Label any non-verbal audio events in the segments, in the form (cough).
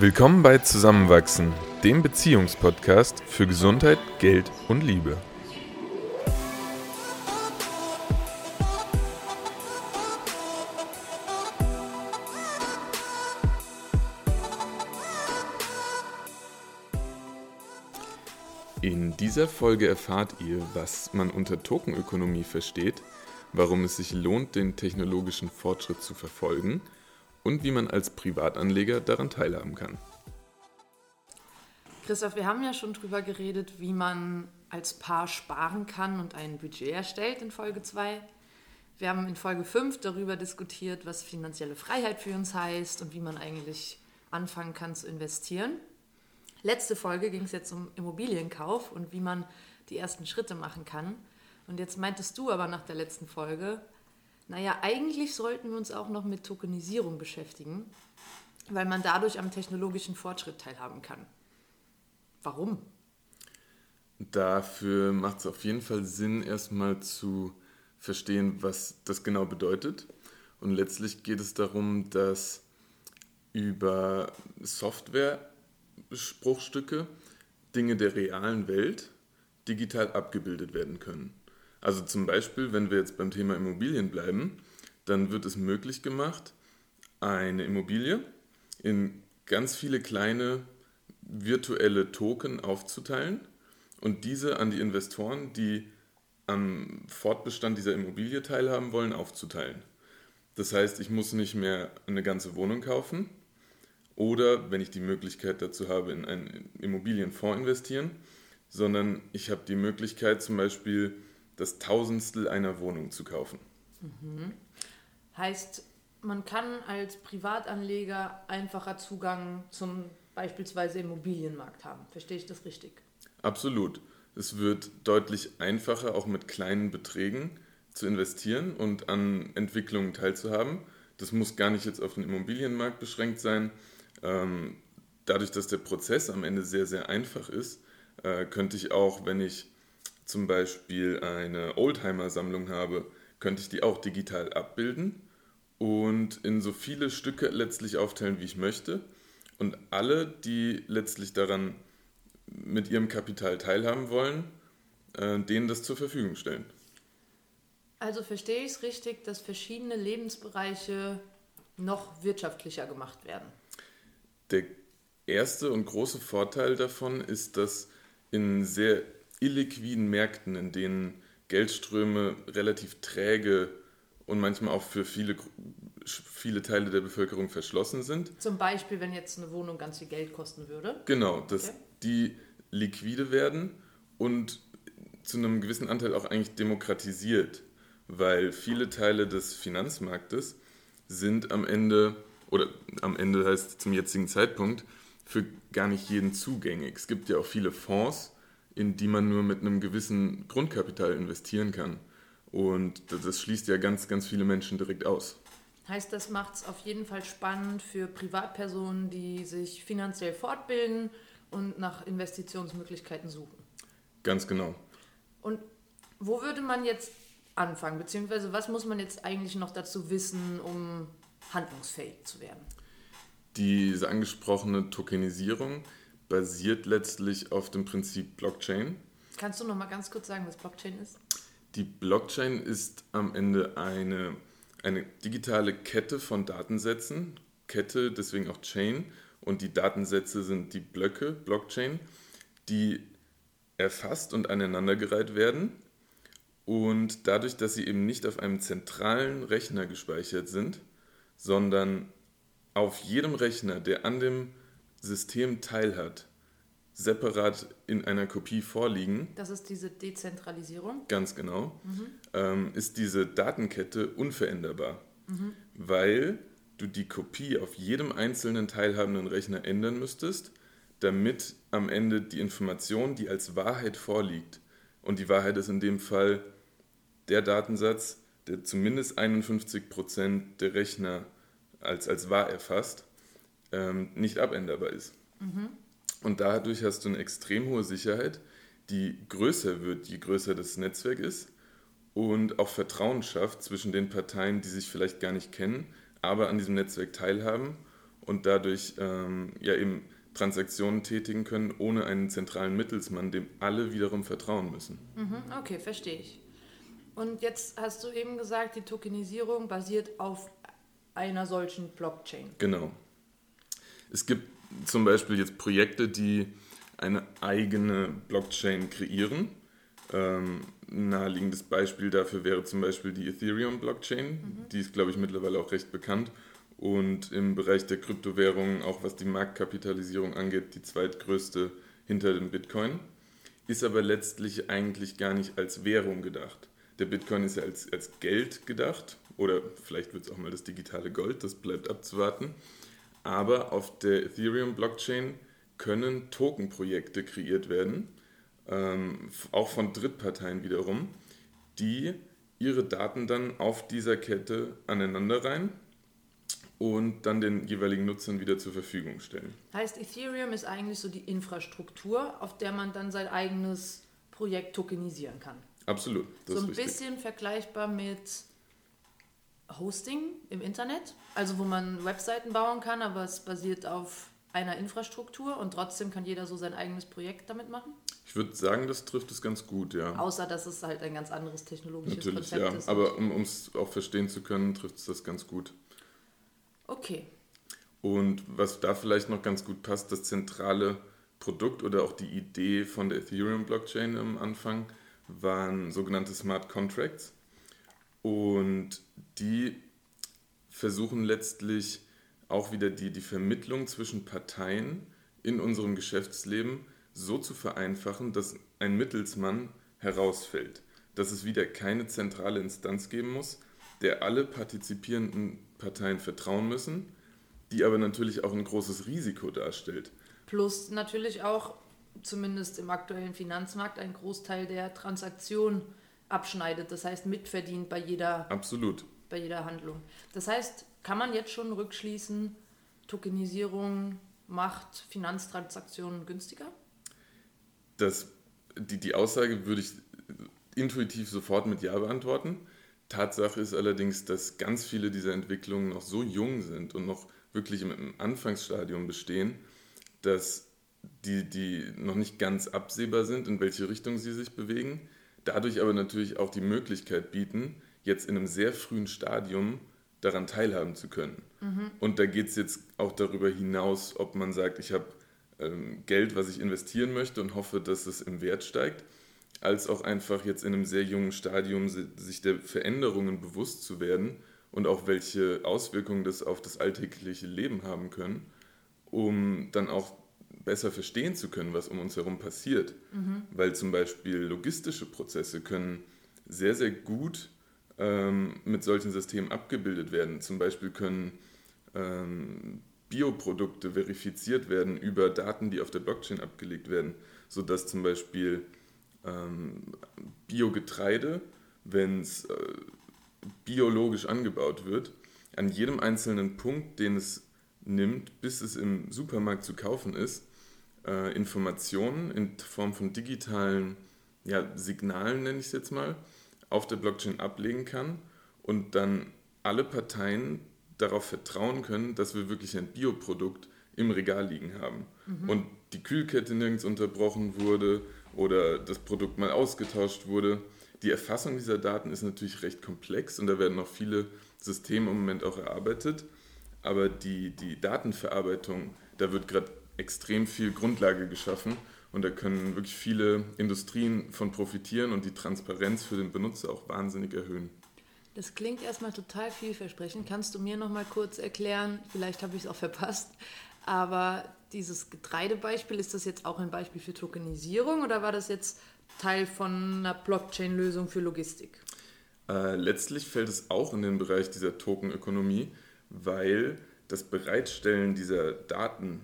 Willkommen bei Zusammenwachsen, dem Beziehungspodcast für Gesundheit, Geld und Liebe. In dieser Folge erfahrt ihr, was man unter Tokenökonomie versteht, warum es sich lohnt, den technologischen Fortschritt zu verfolgen – und wie man als Privatanleger daran teilhaben kann. Christoph, wir haben ja schon drüber geredet, wie man als Paar sparen kann und ein Budget erstellt in Folge 2. Wir haben in Folge 5 darüber diskutiert, was finanzielle Freiheit für uns heißt und wie man eigentlich anfangen kann zu investieren. Letzte Folge ging es jetzt um Immobilienkauf und wie man die ersten Schritte machen kann. Und jetzt meintest du aber nach der letzten Folge, naja, eigentlich sollten wir uns auch noch mit Tokenisierung beschäftigen, weil man dadurch am technologischen Fortschritt teilhaben kann. Warum? Dafür macht es auf jeden Fall Sinn, erstmal zu verstehen, was das genau bedeutet. Und letztlich geht es darum, dass über Software-Spruchstücke Dinge der realen Welt digital abgebildet werden können. Also zum Beispiel, wenn wir jetzt beim Thema Immobilien bleiben, dann wird es möglich gemacht, eine Immobilie in ganz viele kleine virtuelle Token aufzuteilen und diese an die Investoren, die am Fortbestand dieser Immobilie teilhaben wollen, aufzuteilen. Das heißt, ich muss nicht mehr eine ganze Wohnung kaufen oder, wenn ich die Möglichkeit dazu habe, in einen Immobilienfonds investieren, sondern ich habe die Möglichkeit zum Beispiel das Tausendstel einer Wohnung zu kaufen. Mhm. Heißt, man kann als Privatanleger einfacher Zugang zum beispielsweise Immobilienmarkt haben. Verstehe ich das richtig? Absolut. Es wird deutlich einfacher, auch mit kleinen Beträgen zu investieren und an Entwicklungen teilzuhaben. Das muss gar nicht jetzt auf den Immobilienmarkt beschränkt sein. Ähm, dadurch, dass der Prozess am Ende sehr, sehr einfach ist, äh, könnte ich auch, wenn ich zum Beispiel eine Oldtimer-Sammlung habe, könnte ich die auch digital abbilden und in so viele Stücke letztlich aufteilen, wie ich möchte. Und alle, die letztlich daran mit ihrem Kapital teilhaben wollen, äh, denen das zur Verfügung stellen. Also verstehe ich es richtig, dass verschiedene Lebensbereiche noch wirtschaftlicher gemacht werden? Der erste und große Vorteil davon ist, dass in sehr illiquiden Märkten, in denen Geldströme relativ träge und manchmal auch für viele, viele Teile der Bevölkerung verschlossen sind. Zum Beispiel, wenn jetzt eine Wohnung ganz viel Geld kosten würde. Genau, dass okay. die liquide werden und zu einem gewissen Anteil auch eigentlich demokratisiert, weil viele Teile des Finanzmarktes sind am Ende, oder am Ende heißt zum jetzigen Zeitpunkt, für gar nicht jeden zugänglich. Es gibt ja auch viele Fonds, in die man nur mit einem gewissen Grundkapital investieren kann. Und das schließt ja ganz, ganz viele Menschen direkt aus. Heißt, das macht es auf jeden Fall spannend für Privatpersonen, die sich finanziell fortbilden und nach Investitionsmöglichkeiten suchen. Ganz genau. Und wo würde man jetzt anfangen? Beziehungsweise was muss man jetzt eigentlich noch dazu wissen, um handlungsfähig zu werden? Diese angesprochene Tokenisierung basiert letztlich auf dem Prinzip Blockchain. Kannst du noch mal ganz kurz sagen, was Blockchain ist? Die Blockchain ist am Ende eine, eine digitale Kette von Datensätzen. Kette, deswegen auch Chain. Und die Datensätze sind die Blöcke, Blockchain, die erfasst und aneinandergereiht werden. Und dadurch, dass sie eben nicht auf einem zentralen Rechner gespeichert sind, sondern auf jedem Rechner, der an dem System teilhat, separat in einer Kopie vorliegen. Das ist diese Dezentralisierung. Ganz genau. Mhm. Ähm, ist diese Datenkette unveränderbar, mhm. weil du die Kopie auf jedem einzelnen teilhabenden Rechner ändern müsstest, damit am Ende die Information, die als Wahrheit vorliegt, und die Wahrheit ist in dem Fall der Datensatz, der zumindest 51% der Rechner als, als wahr erfasst, ähm, nicht abänderbar ist. Mhm. Und dadurch hast du eine extrem hohe Sicherheit, die größer wird, je größer das Netzwerk ist und auch Vertrauen schafft zwischen den Parteien, die sich vielleicht gar nicht kennen, aber an diesem Netzwerk teilhaben und dadurch ähm, ja eben Transaktionen tätigen können, ohne einen zentralen Mittelsmann, dem alle wiederum vertrauen müssen. Mhm, okay, verstehe ich. Und jetzt hast du eben gesagt, die Tokenisierung basiert auf einer solchen Blockchain. Genau. Es gibt zum Beispiel jetzt Projekte, die eine eigene Blockchain kreieren. Ähm, ein naheliegendes Beispiel dafür wäre zum Beispiel die Ethereum-Blockchain. Mhm. Die ist, glaube ich, mittlerweile auch recht bekannt und im Bereich der Kryptowährungen, auch was die Marktkapitalisierung angeht, die zweitgrößte hinter dem Bitcoin. Ist aber letztlich eigentlich gar nicht als Währung gedacht. Der Bitcoin ist ja als, als Geld gedacht oder vielleicht wird es auch mal das digitale Gold, das bleibt abzuwarten. Aber auf der Ethereum-Blockchain können Token-Projekte kreiert werden, ähm, auch von Drittparteien wiederum, die ihre Daten dann auf dieser Kette aneinander rein und dann den jeweiligen Nutzern wieder zur Verfügung stellen. Heißt, Ethereum ist eigentlich so die Infrastruktur, auf der man dann sein eigenes Projekt tokenisieren kann. Absolut. so ein bisschen vergleichbar mit Hosting im Internet, also wo man Webseiten bauen kann, aber es basiert auf einer Infrastruktur und trotzdem kann jeder so sein eigenes Projekt damit machen? Ich würde sagen, das trifft es ganz gut, ja. Außer, dass es halt ein ganz anderes technologisches Natürlich, Konzept ja. ist. Aber um es auch verstehen zu können, trifft es das ganz gut. Okay. Und was da vielleicht noch ganz gut passt, das zentrale Produkt oder auch die Idee von der Ethereum-Blockchain am Anfang waren sogenannte Smart Contracts. Und die versuchen letztlich auch wieder die, die Vermittlung zwischen Parteien in unserem Geschäftsleben so zu vereinfachen, dass ein Mittelsmann herausfällt. Dass es wieder keine zentrale Instanz geben muss, der alle partizipierenden Parteien vertrauen müssen, die aber natürlich auch ein großes Risiko darstellt. Plus natürlich auch, zumindest im aktuellen Finanzmarkt, ein Großteil der Transaktionen abschneidet. Das heißt, mitverdient bei jeder, Absolut. bei jeder Handlung. Das heißt, kann man jetzt schon rückschließen, Tokenisierung macht Finanztransaktionen günstiger? Das, die, die Aussage würde ich intuitiv sofort mit Ja beantworten. Tatsache ist allerdings, dass ganz viele dieser Entwicklungen noch so jung sind und noch wirklich im Anfangsstadium bestehen, dass die, die noch nicht ganz absehbar sind, in welche Richtung sie sich bewegen, dadurch aber natürlich auch die Möglichkeit bieten, jetzt in einem sehr frühen Stadium daran teilhaben zu können. Mhm. Und da geht es jetzt auch darüber hinaus, ob man sagt, ich habe ähm, Geld, was ich investieren möchte und hoffe, dass es im Wert steigt als auch einfach jetzt in einem sehr jungen Stadium sich der Veränderungen bewusst zu werden und auch welche Auswirkungen das auf das alltägliche Leben haben können, um dann auch besser verstehen zu können, was um uns herum passiert. Mhm. Weil zum Beispiel logistische Prozesse können sehr, sehr gut ähm, mit solchen Systemen abgebildet werden. Zum Beispiel können ähm, Bioprodukte verifiziert werden über Daten, die auf der Blockchain abgelegt werden, sodass zum Beispiel ähm, Biogetreide, wenn es äh, biologisch angebaut wird, an jedem einzelnen Punkt, den es nimmt, bis es im Supermarkt zu kaufen ist, äh, Informationen in Form von digitalen ja, Signalen, nenne ich es jetzt mal, auf der Blockchain ablegen kann und dann alle Parteien darauf vertrauen können, dass wir wirklich ein Bioprodukt im Regal liegen haben. Mhm. Und die Kühlkette nirgends unterbrochen wurde, oder das Produkt mal ausgetauscht wurde. Die Erfassung dieser Daten ist natürlich recht komplex und da werden noch viele Systeme im Moment auch erarbeitet. Aber die, die Datenverarbeitung, da wird gerade extrem viel Grundlage geschaffen und da können wirklich viele Industrien von profitieren und die Transparenz für den Benutzer auch wahnsinnig erhöhen. Das klingt erstmal total vielversprechend. Kannst du mir noch mal kurz erklären, vielleicht habe ich es auch verpasst, aber dieses Getreidebeispiel, ist das jetzt auch ein Beispiel für Tokenisierung oder war das jetzt Teil von einer Blockchain-Lösung für Logistik? Äh, letztlich fällt es auch in den Bereich dieser Tokenökonomie, weil das Bereitstellen dieser Daten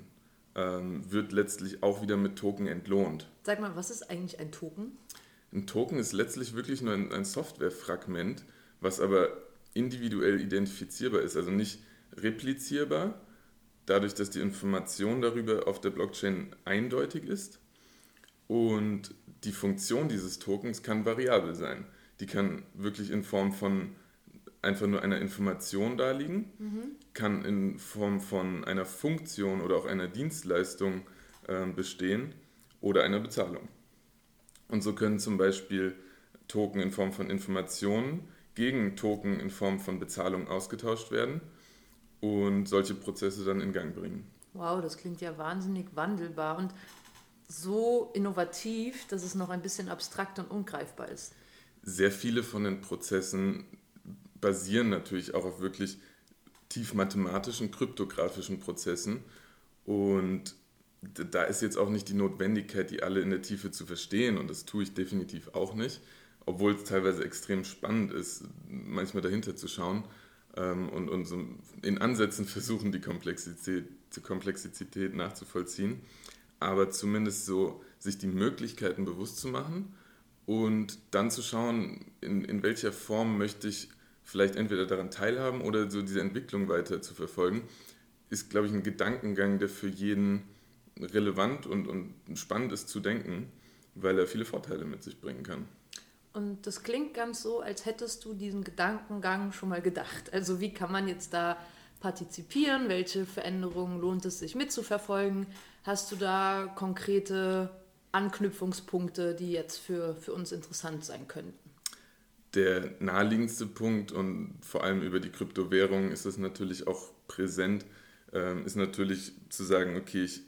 ähm, wird letztlich auch wieder mit Token entlohnt. Sag mal, was ist eigentlich ein Token? Ein Token ist letztlich wirklich nur ein, ein Softwarefragment, was aber individuell identifizierbar ist, also nicht replizierbar, dadurch, dass die Information darüber auf der Blockchain eindeutig ist und die Funktion dieses Tokens kann variabel sein. Die kann wirklich in Form von einfach nur einer Information darliegen, mhm. kann in Form von einer Funktion oder auch einer Dienstleistung äh, bestehen oder einer Bezahlung. Und so können zum Beispiel Token in Form von Informationen gegen Token in Form von Bezahlung ausgetauscht werden und solche Prozesse dann in Gang bringen. Wow, das klingt ja wahnsinnig wandelbar und so innovativ, dass es noch ein bisschen abstrakt und ungreifbar ist. Sehr viele von den Prozessen basieren natürlich auch auf wirklich tief mathematischen, kryptografischen Prozessen. Und da ist jetzt auch nicht die Notwendigkeit, die alle in der Tiefe zu verstehen. Und das tue ich definitiv auch nicht, obwohl es teilweise extrem spannend ist, manchmal dahinter zu schauen ähm, und, und so in Ansätzen (laughs) versuchen, die Komplexität, die Komplexität nachzuvollziehen, aber zumindest so sich die Möglichkeiten bewusst zu machen und dann zu schauen, in, in welcher Form möchte ich vielleicht entweder daran teilhaben oder so diese Entwicklung weiter zu verfolgen, ist, glaube ich, ein Gedankengang, der für jeden relevant und, und spannend ist zu denken, weil er viele Vorteile mit sich bringen kann. Und das klingt ganz so, als hättest du diesen Gedankengang schon mal gedacht. Also wie kann man jetzt da partizipieren? Welche Veränderungen lohnt es sich mitzuverfolgen? Hast du da konkrete Anknüpfungspunkte, die jetzt für, für uns interessant sein könnten? Der naheliegendste Punkt und vor allem über die Kryptowährung ist es natürlich auch präsent, ähm, ist natürlich zu sagen, okay, ich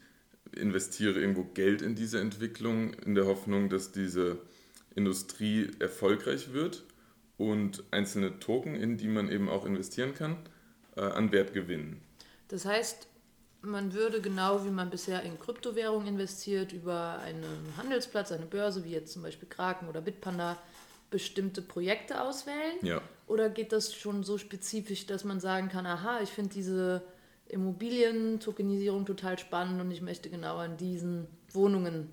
investiere irgendwo Geld in diese Entwicklung in der Hoffnung, dass diese Industrie erfolgreich wird und einzelne Token, in die man eben auch investieren kann, äh, an Wert gewinnen. Das heißt, man würde genau wie man bisher in Kryptowährungen investiert, über einen Handelsplatz, eine Börse, wie jetzt zum Beispiel Kraken oder Bitpanda, bestimmte Projekte auswählen? Ja. Oder geht das schon so spezifisch, dass man sagen kann, aha, ich finde diese Immobilien-Tokenisierung total spannend und ich möchte genau an diesen Wohnungen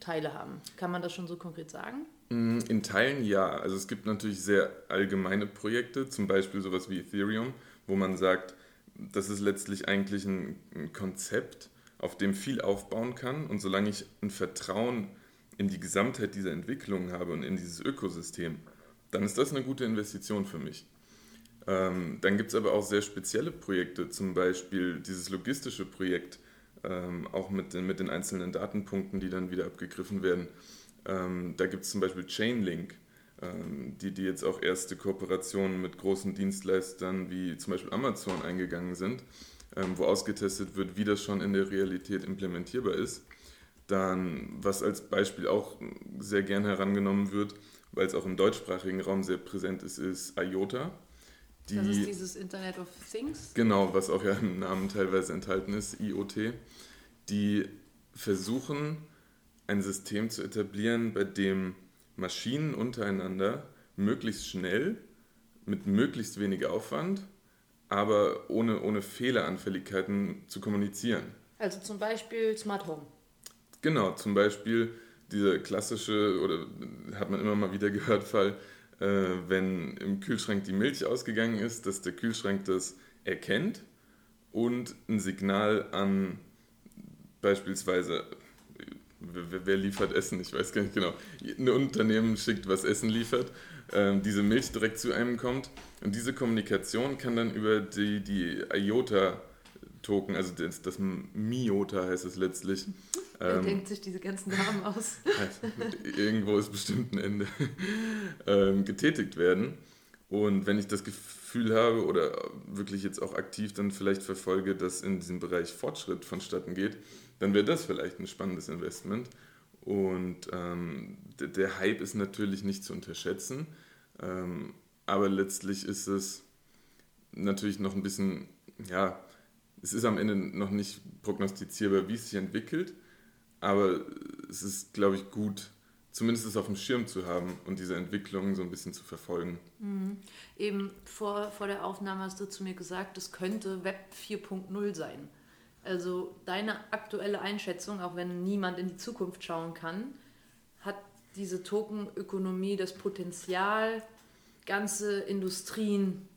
Teile haben. Kann man das schon so konkret sagen? Mm, in Teilen ja. Also es gibt natürlich sehr allgemeine Projekte, zum Beispiel sowas wie Ethereum, wo man sagt, das ist letztlich eigentlich ein, ein Konzept, auf dem viel aufbauen kann. Und solange ich ein Vertrauen in die Gesamtheit dieser Entwicklung habe und in dieses Ökosystem, dann ist das eine gute Investition für mich. Ähm, dann gibt es aber auch sehr spezielle Projekte, zum Beispiel dieses logistische Projekt, ähm, auch mit den, mit den einzelnen Datenpunkten, die dann wieder abgegriffen werden. Ähm, da gibt es zum Beispiel Chainlink, ähm, die, die jetzt auch erste Kooperationen mit großen Dienstleistern wie zum Beispiel Amazon eingegangen sind, ähm, wo ausgetestet wird, wie das schon in der Realität implementierbar ist. Dann, was als Beispiel auch sehr gern herangenommen wird, weil es auch im deutschsprachigen Raum sehr präsent ist, ist IOTA. Die, das ist dieses Internet of Things? Genau, was auch ja im Namen teilweise enthalten ist, IoT. Die versuchen, ein System zu etablieren, bei dem Maschinen untereinander möglichst schnell, mit möglichst wenig Aufwand, aber ohne, ohne Fehleranfälligkeiten zu kommunizieren. Also zum Beispiel Smart Home. Genau, zum Beispiel dieser klassische, oder hat man immer mal wieder gehört, Fall, äh, wenn im Kühlschrank die Milch ausgegangen ist, dass der Kühlschrank das erkennt und ein Signal an beispielsweise, wer, wer liefert Essen, ich weiß gar nicht genau, ein Unternehmen schickt, was Essen liefert, äh, diese Milch direkt zu einem kommt und diese Kommunikation kann dann über die, die IOTA Token, also das, das Miota heißt es letztlich. Ähm, denkt sich diese ganzen Namen aus? irgendwo ist bestimmt ein Ende. (laughs) ähm, getätigt werden. Und wenn ich das Gefühl habe oder wirklich jetzt auch aktiv dann vielleicht verfolge, dass in diesem Bereich Fortschritt vonstatten geht, dann wäre das vielleicht ein spannendes Investment. Und ähm, der, der, Hype ist natürlich nicht zu unterschätzen, ähm, aber letztlich ist es natürlich noch ein bisschen, ja, es ist am Ende noch nicht prognostizierbar, wie es sich entwickelt, aber es ist, glaube ich, gut, zumindest es auf dem Schirm zu haben und diese Entwicklung so ein bisschen zu verfolgen. Mhm. Eben vor, vor der Aufnahme hast du zu mir gesagt, es könnte Web 4.0 sein. Also deine aktuelle Einschätzung, auch wenn niemand in die Zukunft schauen kann, hat diese Tokenökonomie das Potenzial, ganze Industrien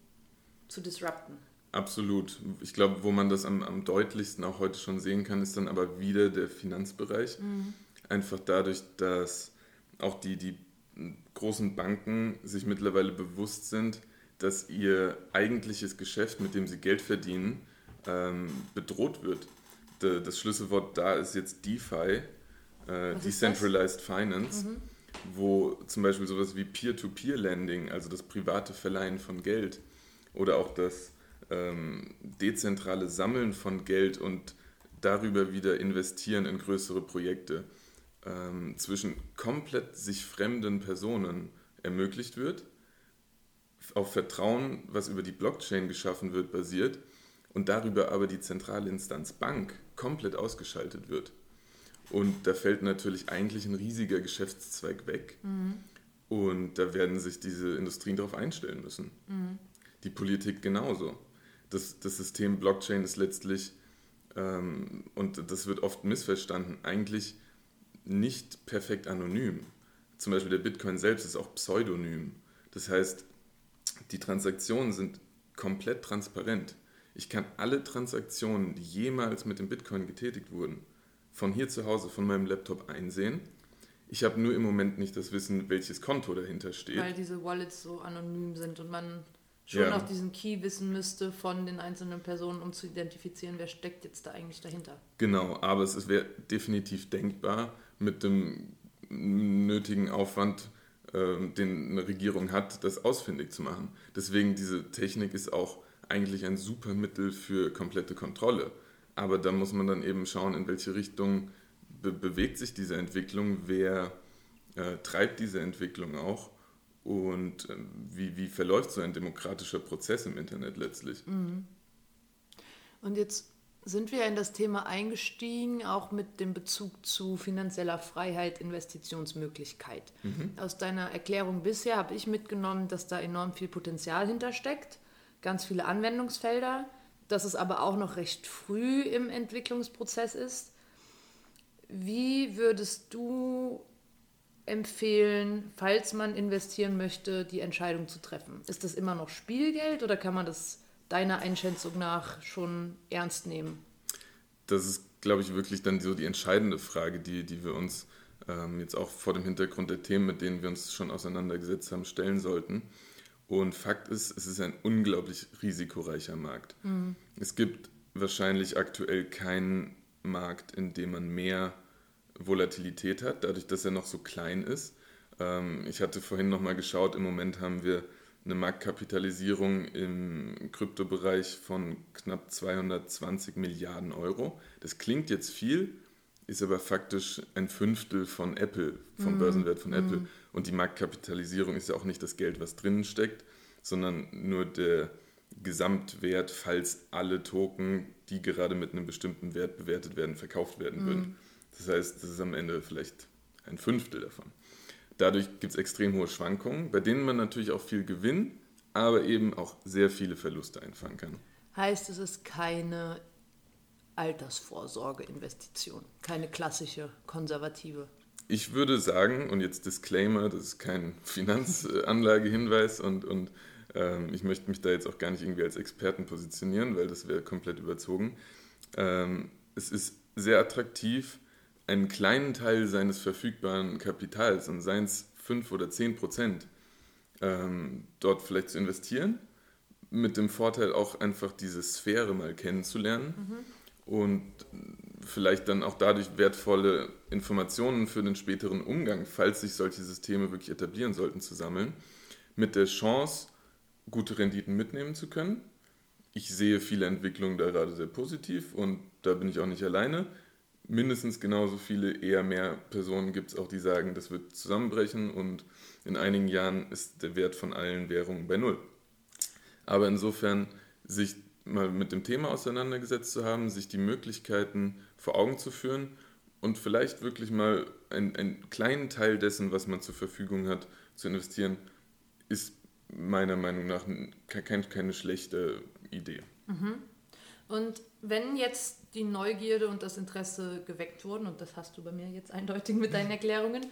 zu disrupten? Absolut. Ich glaube, wo man das am, am deutlichsten auch heute schon sehen kann, ist dann aber wieder der Finanzbereich. Mhm. Einfach dadurch, dass auch die, die großen Banken sich mittlerweile bewusst sind, dass ihr eigentliches Geschäft, mit dem sie Geld verdienen, ähm, bedroht wird. De, das Schlüsselwort da ist jetzt DeFi, äh, Decentralized Finance, mhm. wo zum Beispiel sowas wie Peer-to-Peer-Lending, also das private Verleihen von Geld oder auch das ähm, dezentrale Sammeln von Geld und darüber wieder investieren in größere Projekte ähm, zwischen komplett sich fremden Personen ermöglicht wird, auf Vertrauen, was über die Blockchain geschaffen wird, basiert und darüber aber die zentrale Instanz Bank komplett ausgeschaltet wird. Und da fällt natürlich eigentlich ein riesiger Geschäftszweig weg. Mhm. Und da werden sich diese Industrien darauf einstellen müssen. Mhm. Die Politik genauso. Das, das System Blockchain ist letztlich, ähm, und das wird oft missverstanden, eigentlich nicht perfekt anonym. Zum Beispiel der Bitcoin selbst ist auch pseudonym. Das heißt, die Transaktionen sind komplett transparent. Ich kann alle Transaktionen, die jemals mit dem Bitcoin getätigt wurden, von hier zu Hause, von meinem Laptop einsehen. Ich habe nur im Moment nicht das Wissen, welches Konto dahinter steht. Weil diese Wallets so anonym sind und man schon ja. noch diesen Key wissen müsste von den einzelnen Personen, um zu identifizieren, wer steckt jetzt da eigentlich dahinter. Genau, aber es wäre definitiv denkbar mit dem nötigen Aufwand, äh, den eine Regierung hat, das ausfindig zu machen. Deswegen diese Technik ist auch eigentlich ein super Mittel für komplette Kontrolle. Aber da muss man dann eben schauen, in welche Richtung be bewegt sich diese Entwicklung, wer äh, treibt diese Entwicklung auch und äh, wie, wie verläuft so ein demokratischer Prozess im Internet letztlich. Mhm. Und jetzt sind wir in das Thema eingestiegen, auch mit dem Bezug zu finanzieller Freiheit, Investitionsmöglichkeit. Mhm. Aus deiner Erklärung bisher habe ich mitgenommen, dass da enorm viel Potenzial hintersteckt, ganz viele Anwendungsfelder, dass es aber auch noch recht früh im Entwicklungsprozess ist. Wie würdest du empfehlen, falls man investieren möchte, die Entscheidung zu treffen? Ist das immer noch Spielgeld oder kann man das deiner Einschätzung nach schon ernst nehmen? Das ist, glaube ich, wirklich dann so die entscheidende Frage, die, die wir uns ähm, jetzt auch vor dem Hintergrund der Themen, mit denen wir uns schon auseinandergesetzt haben, stellen sollten. Und Fakt ist, es ist ein unglaublich risikoreicher Markt. Mhm. Es gibt wahrscheinlich aktuell keinen Markt, in dem man mehr Volatilität hat, dadurch, dass er noch so klein ist. Ähm, ich hatte vorhin nochmal geschaut, im Moment haben wir eine Marktkapitalisierung im Kryptobereich von knapp 220 Milliarden Euro. Das klingt jetzt viel, ist aber faktisch ein Fünftel von Apple, vom mm. Börsenwert von mm. Apple. Und die Marktkapitalisierung ist ja auch nicht das Geld, was drinnen steckt, sondern nur der Gesamtwert, falls alle Token, die gerade mit einem bestimmten Wert bewertet werden, verkauft werden mm. Das heißt, das ist am Ende vielleicht ein Fünftel davon. Dadurch gibt es extrem hohe Schwankungen, bei denen man natürlich auch viel Gewinn, aber eben auch sehr viele Verluste einfangen kann. Heißt, es ist keine Altersvorsorgeinvestition, keine klassische konservative. Ich würde sagen, und jetzt Disclaimer, das ist kein (laughs) Finanzanlagehinweis und, und ähm, ich möchte mich da jetzt auch gar nicht irgendwie als Experten positionieren, weil das wäre komplett überzogen. Ähm, es ist sehr attraktiv, einen kleinen Teil seines verfügbaren Kapitals, und seien es 5 oder 10 Prozent, ähm, dort vielleicht zu investieren, mit dem Vorteil auch einfach diese Sphäre mal kennenzulernen mhm. und vielleicht dann auch dadurch wertvolle Informationen für den späteren Umgang, falls sich solche Systeme wirklich etablieren sollten, zu sammeln, mit der Chance, gute Renditen mitnehmen zu können. Ich sehe viele Entwicklungen da gerade sehr positiv und da bin ich auch nicht alleine mindestens genauso viele, eher mehr Personen gibt es auch, die sagen, das wird zusammenbrechen und in einigen Jahren ist der Wert von allen Währungen bei Null. Aber insofern sich mal mit dem Thema auseinandergesetzt zu haben, sich die Möglichkeiten vor Augen zu führen und vielleicht wirklich mal einen, einen kleinen Teil dessen, was man zur Verfügung hat, zu investieren, ist meiner Meinung nach keine, keine schlechte Idee. Mhm. Und wenn jetzt die Neugierde und das Interesse geweckt wurden, und das hast du bei mir jetzt eindeutig mit deinen (laughs) Erklärungen,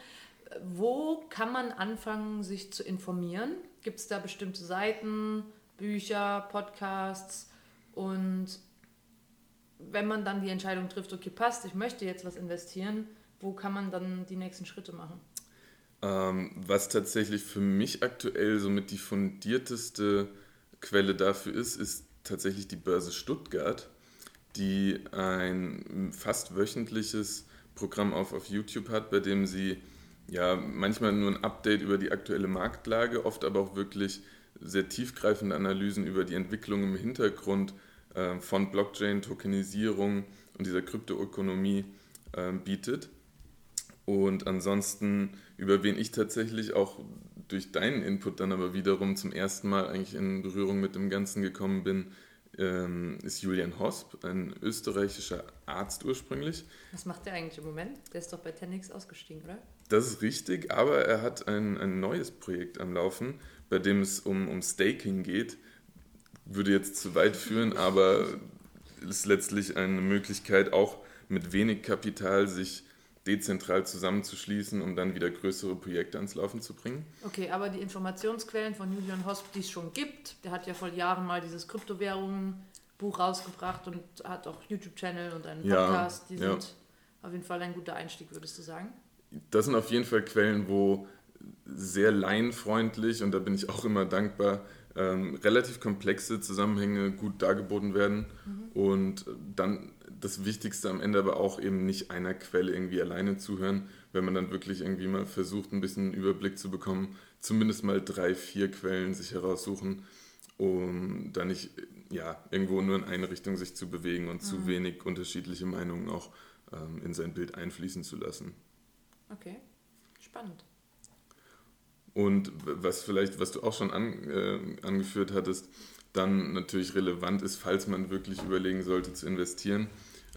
wo kann man anfangen, sich zu informieren? Gibt es da bestimmte Seiten, Bücher, Podcasts? Und wenn man dann die Entscheidung trifft, okay, passt, ich möchte jetzt was investieren, wo kann man dann die nächsten Schritte machen? Ähm, was tatsächlich für mich aktuell somit die fundierteste Quelle dafür ist, ist tatsächlich die Börse Stuttgart, die ein fast wöchentliches Programm auf, auf YouTube hat, bei dem sie ja manchmal nur ein Update über die aktuelle Marktlage, oft aber auch wirklich sehr tiefgreifende Analysen über die Entwicklung im Hintergrund äh, von Blockchain, Tokenisierung und dieser Kryptoökonomie äh, bietet. Und ansonsten, über wen ich tatsächlich auch durch deinen Input dann aber wiederum zum ersten Mal eigentlich in Berührung mit dem Ganzen gekommen bin, ähm, ist Julian Hosp, ein österreichischer Arzt ursprünglich. Was macht der eigentlich im Moment? Der ist doch bei Tenix ausgestiegen, oder? Das ist richtig, aber er hat ein, ein neues Projekt am Laufen, bei dem es um, um Staking geht. Würde jetzt zu weit führen, aber (laughs) ist letztlich eine Möglichkeit, auch mit wenig Kapital sich dezentral zusammenzuschließen, um dann wieder größere Projekte ans Laufen zu bringen. Okay, aber die Informationsquellen von Julian Hosp, die es schon gibt, der hat ja vor Jahren mal dieses Kryptowährungen-Buch rausgebracht und hat auch YouTube-Channel und einen Podcast. Ja, die sind ja. auf jeden Fall ein guter Einstieg, würdest du sagen? Das sind auf jeden Fall Quellen, wo sehr laienfreundlich, und da bin ich auch immer dankbar, ähm, relativ komplexe Zusammenhänge gut dargeboten werden mhm. und dann das Wichtigste am Ende aber auch eben nicht einer Quelle irgendwie alleine zuhören, wenn man dann wirklich irgendwie mal versucht, ein bisschen Überblick zu bekommen, zumindest mal drei, vier Quellen sich heraussuchen, um da nicht ja, irgendwo nur in eine Richtung sich zu bewegen und mhm. zu wenig unterschiedliche Meinungen auch ähm, in sein Bild einfließen zu lassen. Okay, spannend. Und was vielleicht, was du auch schon an, äh, angeführt hattest, dann natürlich relevant ist, falls man wirklich überlegen sollte zu investieren,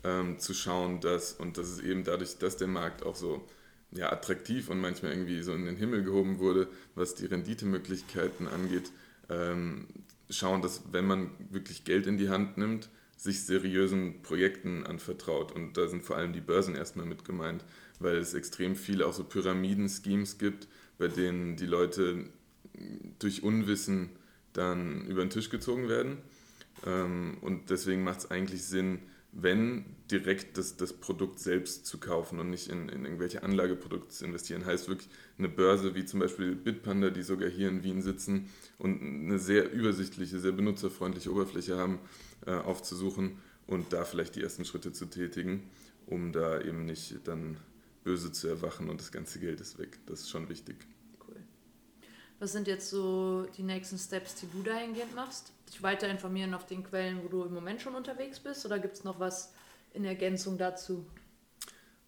ähm, zu schauen, dass, und das ist eben dadurch, dass der Markt auch so ja, attraktiv und manchmal irgendwie so in den Himmel gehoben wurde, was die Renditemöglichkeiten angeht, ähm, schauen, dass wenn man wirklich Geld in die Hand nimmt, sich seriösen Projekten anvertraut. Und da sind vor allem die Börsen erstmal mit gemeint, weil es extrem viele auch so Pyramiden-Schemes gibt, bei denen die Leute durch Unwissen dann über den Tisch gezogen werden. Ähm, und deswegen macht es eigentlich Sinn, wenn direkt das, das Produkt selbst zu kaufen und nicht in, in irgendwelche Anlageprodukte zu investieren. Heißt wirklich eine Börse wie zum Beispiel Bitpanda, die sogar hier in Wien sitzen und eine sehr übersichtliche, sehr benutzerfreundliche Oberfläche haben, äh, aufzusuchen und da vielleicht die ersten Schritte zu tätigen, um da eben nicht dann böse zu erwachen und das ganze Geld ist weg. Das ist schon wichtig. Cool. Was sind jetzt so die nächsten Steps, die du dahingehend machst? Dich weiter informieren auf den Quellen, wo du im Moment schon unterwegs bist? Oder gibt es noch was in Ergänzung dazu?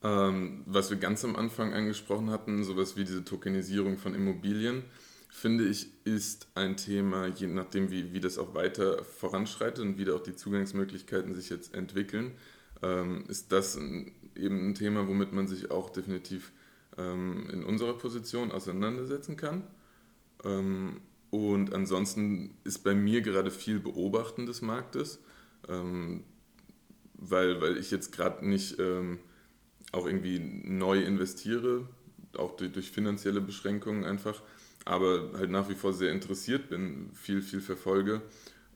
Ähm, was wir ganz am Anfang angesprochen hatten, sowas wie diese Tokenisierung von Immobilien, finde ich, ist ein Thema, je nachdem, wie, wie das auch weiter voranschreitet und wie da auch die Zugangsmöglichkeiten sich jetzt entwickeln, ähm, ist das ein, eben ein Thema, womit man sich auch definitiv ähm, in unserer Position auseinandersetzen kann. Und ansonsten ist bei mir gerade viel Beobachten des Marktes, ähm, weil, weil ich jetzt gerade nicht ähm, auch irgendwie neu investiere, auch durch, durch, finanzielle Beschränkungen einfach, aber halt nach wie vor sehr interessiert bin, viel, viel verfolge.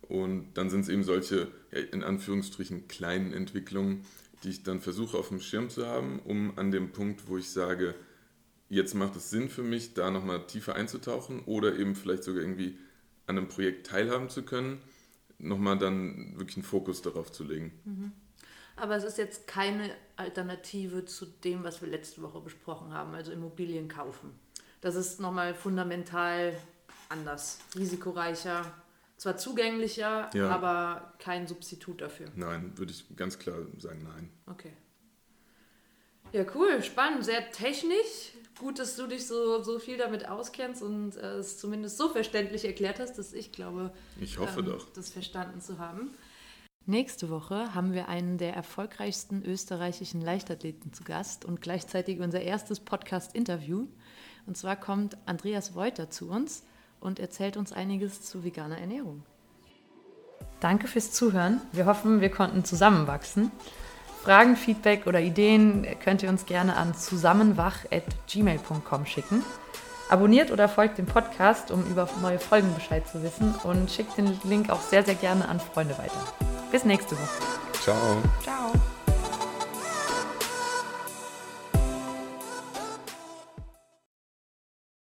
Und dann sind es eben solche, ja, in Anführungsstrichen, kleinen Entwicklungen, die ich dann versuche auf dem Schirm zu haben, um an dem Punkt, wo ich sage, jetzt macht es Sinn für mich, da nochmal tiefer einzutauchen oder eben vielleicht sogar irgendwie an einem Projekt teilhaben zu können, nochmal dann wirklich einen Fokus darauf zu legen. Mhm. Aber es ist jetzt keine Alternative zu dem, was wir letzte Woche besprochen haben, also Immobilien kaufen. Das ist nochmal fundamental anders, risikoreicher, zwar zugänglicher, ja. aber kein Substitut dafür. Nein, würde ich ganz klar sagen, nein. Okay. Ja, cool, spannend, sehr technisch, gut, dass du dich so, so viel damit auskennst und äh, es zumindest so verständlich erklärt hast, dass ich glaube, ich hoffe ähm, doch. das verstanden zu haben. Nächste Woche haben wir einen der erfolgreichsten österreichischen Leichtathleten zu Gast und gleichzeitig unser erstes Podcast-Interview. Und zwar kommt Andreas Reuter zu uns und erzählt uns einiges zu veganer Ernährung. Danke fürs Zuhören. Wir hoffen, wir konnten zusammenwachsen. Fragen, Feedback oder Ideen könnt ihr uns gerne an zusammenwach.gmail.com schicken. Abonniert oder folgt dem Podcast, um über neue Folgen Bescheid zu wissen und schickt den Link auch sehr, sehr gerne an Freunde weiter. Bis nächste Woche. Ciao. Ciao.